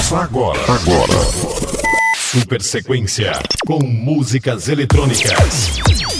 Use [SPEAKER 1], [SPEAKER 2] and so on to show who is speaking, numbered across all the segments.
[SPEAKER 1] Começa agora. Agora. Super sequência com músicas eletrônicas.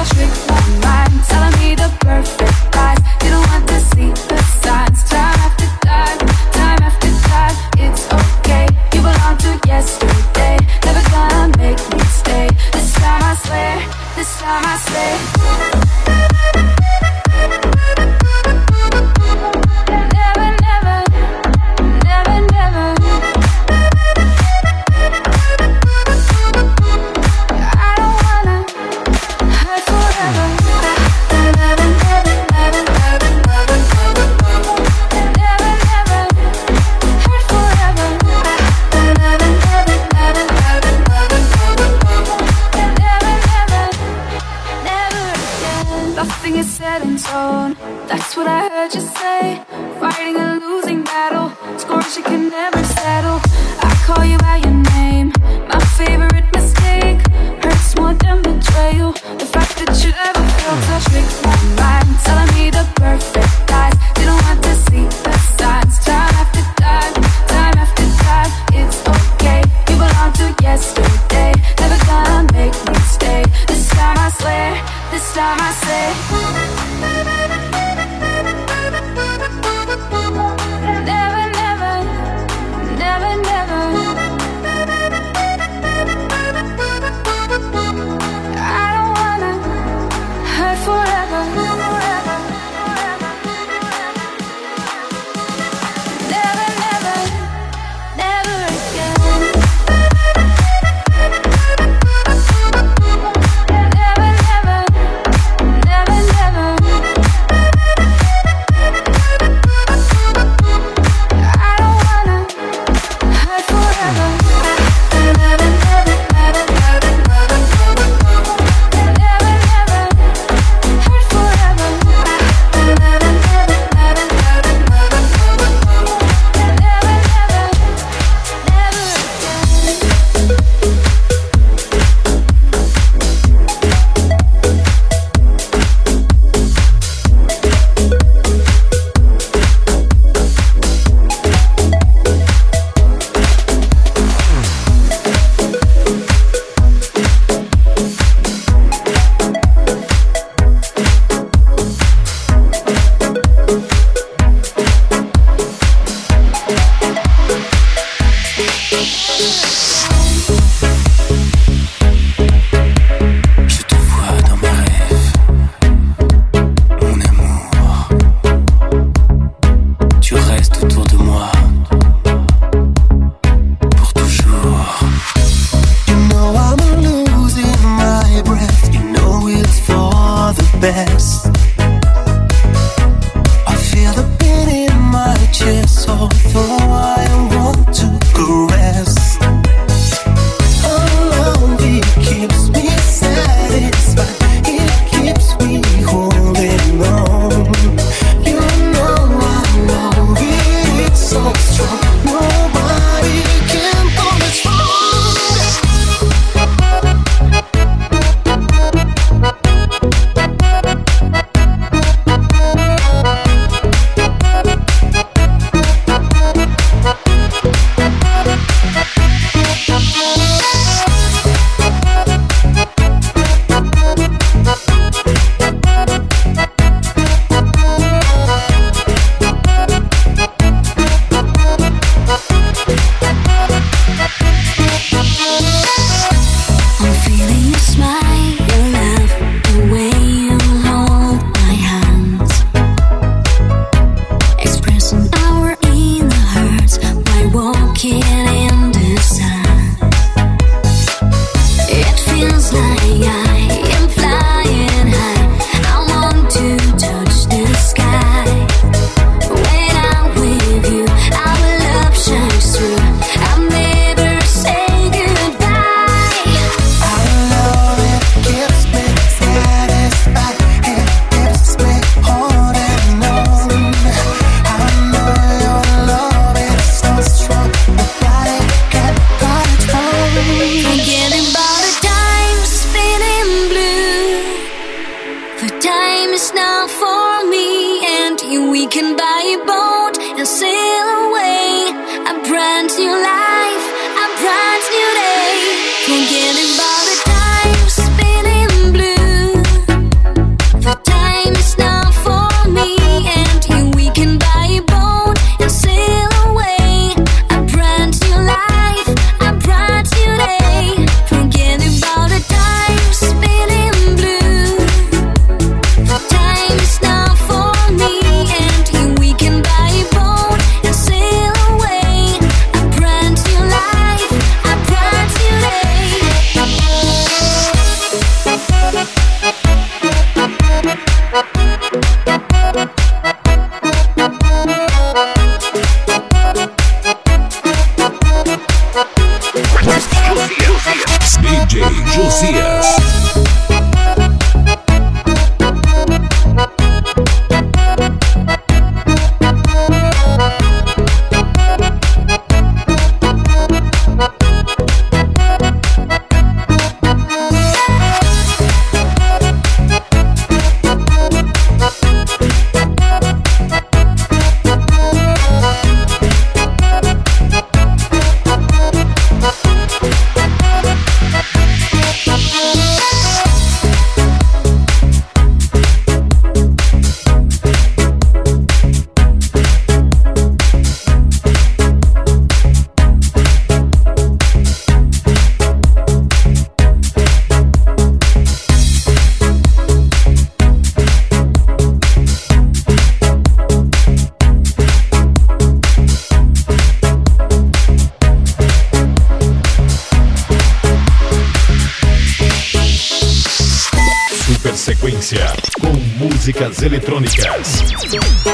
[SPEAKER 1] magic. can buy you
[SPEAKER 2] both. I feel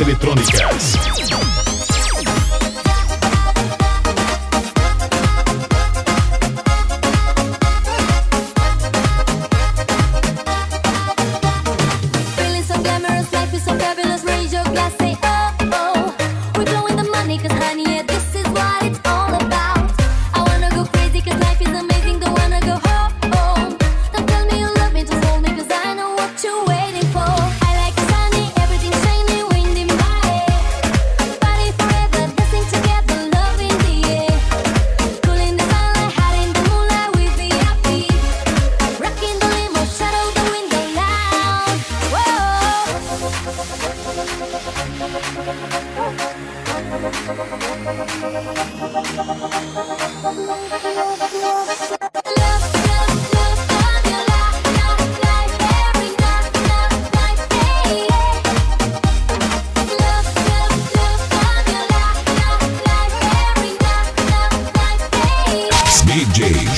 [SPEAKER 1] eletrônicas.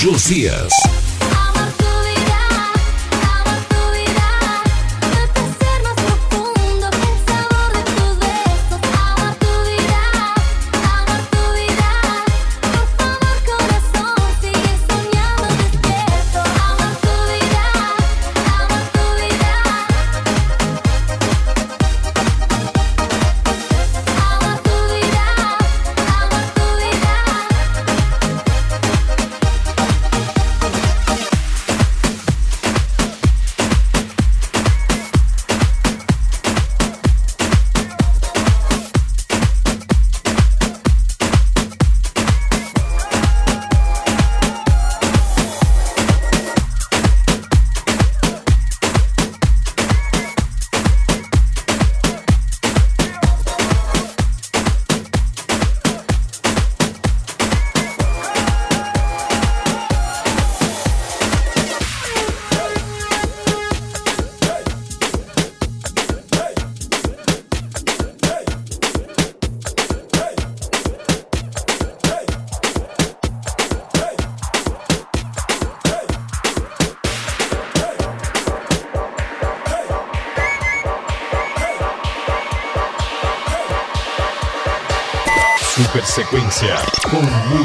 [SPEAKER 2] Josias.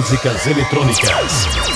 [SPEAKER 2] Músicas eletrônicas.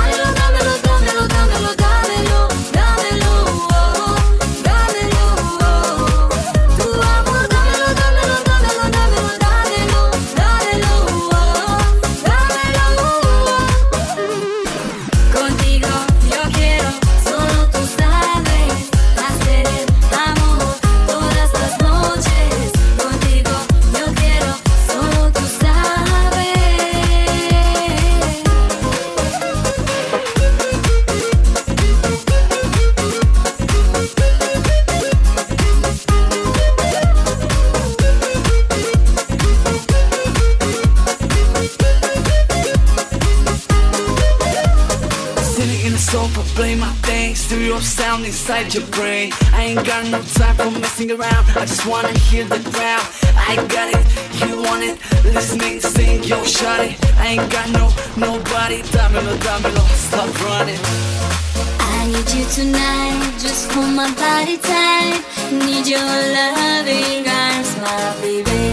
[SPEAKER 3] sound inside your brain. I ain't got no time for messing around. I just wanna hear the ground. I got it, you want it. Listening, sing, yo, shut it. I ain't got no nobody. Dámelo, dámelo, stop running.
[SPEAKER 2] I need you tonight, just hold my body tight. Need your loving arms, my baby.